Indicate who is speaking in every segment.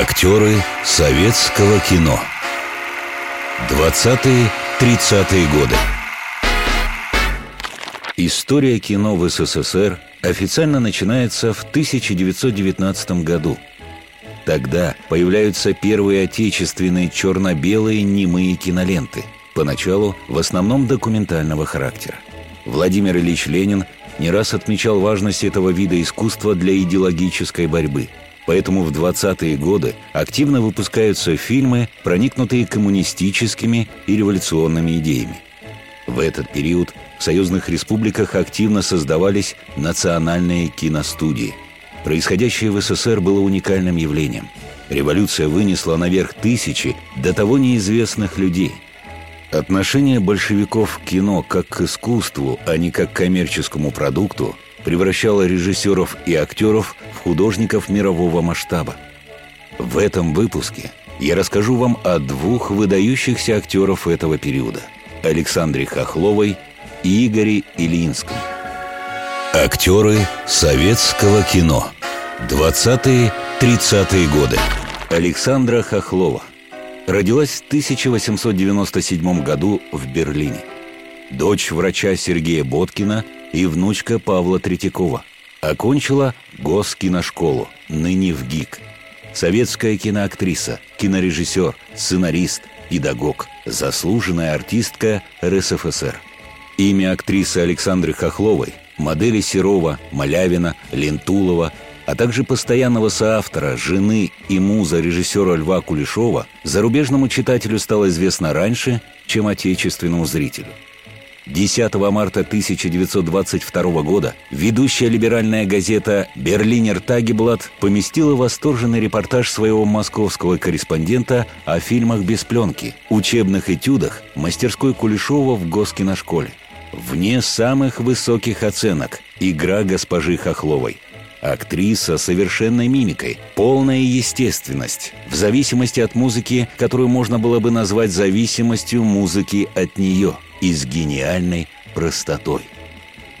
Speaker 1: Актеры советского кино 20-30-е годы История кино в СССР официально начинается в 1919 году. Тогда появляются первые отечественные черно-белые немые киноленты, поначалу в основном документального характера. Владимир Ильич Ленин не раз отмечал важность этого вида искусства для идеологической борьбы – Поэтому в 20-е годы активно выпускаются фильмы, проникнутые коммунистическими и революционными идеями. В этот период в союзных республиках активно создавались национальные киностудии. Происходящее в СССР было уникальным явлением. Революция вынесла наверх тысячи до того неизвестных людей. Отношение большевиков к кино как к искусству, а не как к коммерческому продукту – превращала режиссеров и актеров в художников мирового масштаба. В этом выпуске я расскажу вам о двух выдающихся актеров этого периода – Александре Хохловой и Игоре Ильинском. Актеры советского кино. 20-30-е годы. Александра Хохлова. Родилась в 1897 году в Берлине. Дочь врача Сергея Боткина – и внучка Павла Третьякова. Окончила Госкиношколу, ныне в ГИК. Советская киноактриса, кинорежиссер, сценарист, педагог, заслуженная артистка РСФСР. Имя актрисы Александры Хохловой, модели Серова, Малявина, Лентулова, а также постоянного соавтора, жены и муза режиссера Льва Кулешова зарубежному читателю стало известно раньше, чем отечественному зрителю – 10 марта 1922 года ведущая либеральная газета «Берлинер Тагеблат» поместила восторженный репортаж своего московского корреспондента о фильмах без пленки, учебных этюдах мастерской Кулешова в Госкиношколе. Вне самых высоких оценок игра госпожи Хохловой – Актриса с совершенной мимикой, полная естественность, в зависимости от музыки, которую можно было бы назвать зависимостью музыки от нее – и с гениальной простотой.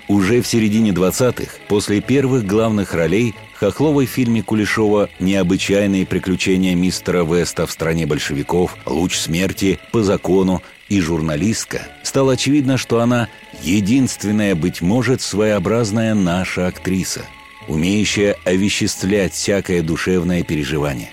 Speaker 1: Уже в середине 20-х, после первых главных ролей, Хохловой в фильме Кулешова «Необычайные приключения мистера Веста в стране большевиков», «Луч смерти», «По закону» и «Журналистка» стало очевидно, что она единственная, быть может, своеобразная наша актриса, умеющая овеществлять всякое душевное переживание.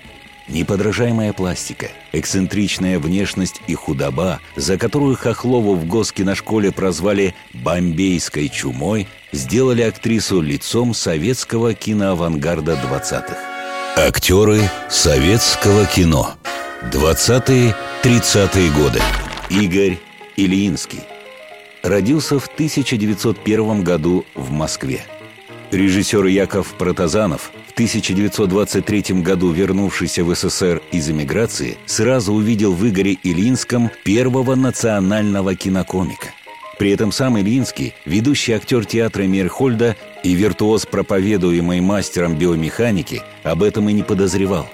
Speaker 1: Неподражаемая пластика, эксцентричная внешность и худоба, за которую Хохлову в Госке на школе прозвали «бомбейской чумой», сделали актрису лицом советского киноавангарда 20-х. Актеры советского кино. 20-30-е годы. Игорь Ильинский. Родился в 1901 году в Москве. Режиссер Яков Протазанов, в 1923 году вернувшийся в СССР из эмиграции, сразу увидел в Игоре Ильинском первого национального кинокомика. При этом сам Ильинский, ведущий актер театра Мирхольда и виртуоз, проповедуемый мастером биомеханики, об этом и не подозревал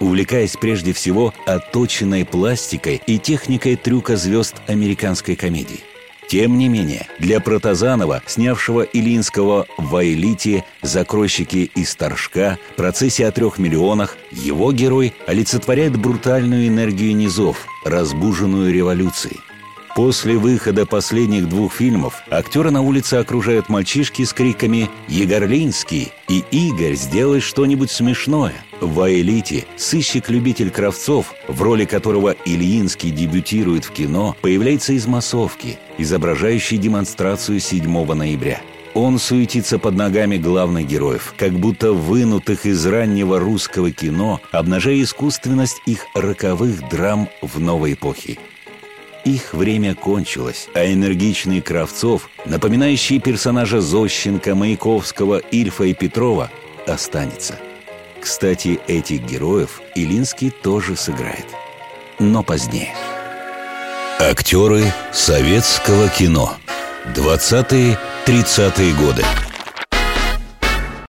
Speaker 1: увлекаясь прежде всего отточенной пластикой и техникой трюка звезд американской комедии. Тем не менее, для Протазанова, снявшего Илинского в «Элите», «Закройщики из Торжка», «Процессе о трех миллионах», его герой олицетворяет брутальную энергию низов, разбуженную революцией. После выхода последних двух фильмов актера на улице окружают мальчишки с криками «Егорлинский!» и «Игорь, сделай что-нибудь смешное!» В «Аэлите» сыщик-любитель Кравцов, в роли которого Ильинский дебютирует в кино, появляется из массовки, изображающей демонстрацию 7 ноября. Он суетится под ногами главных героев, как будто вынутых из раннего русского кино, обнажая искусственность их роковых драм в новой эпохе. Их время кончилось, а энергичный Кравцов, напоминающий персонажа Зощенко, Маяковского, Ильфа и Петрова, останется. Кстати, этих героев Илинский тоже сыграет. Но позднее. Актеры советского кино. 20-30-е годы.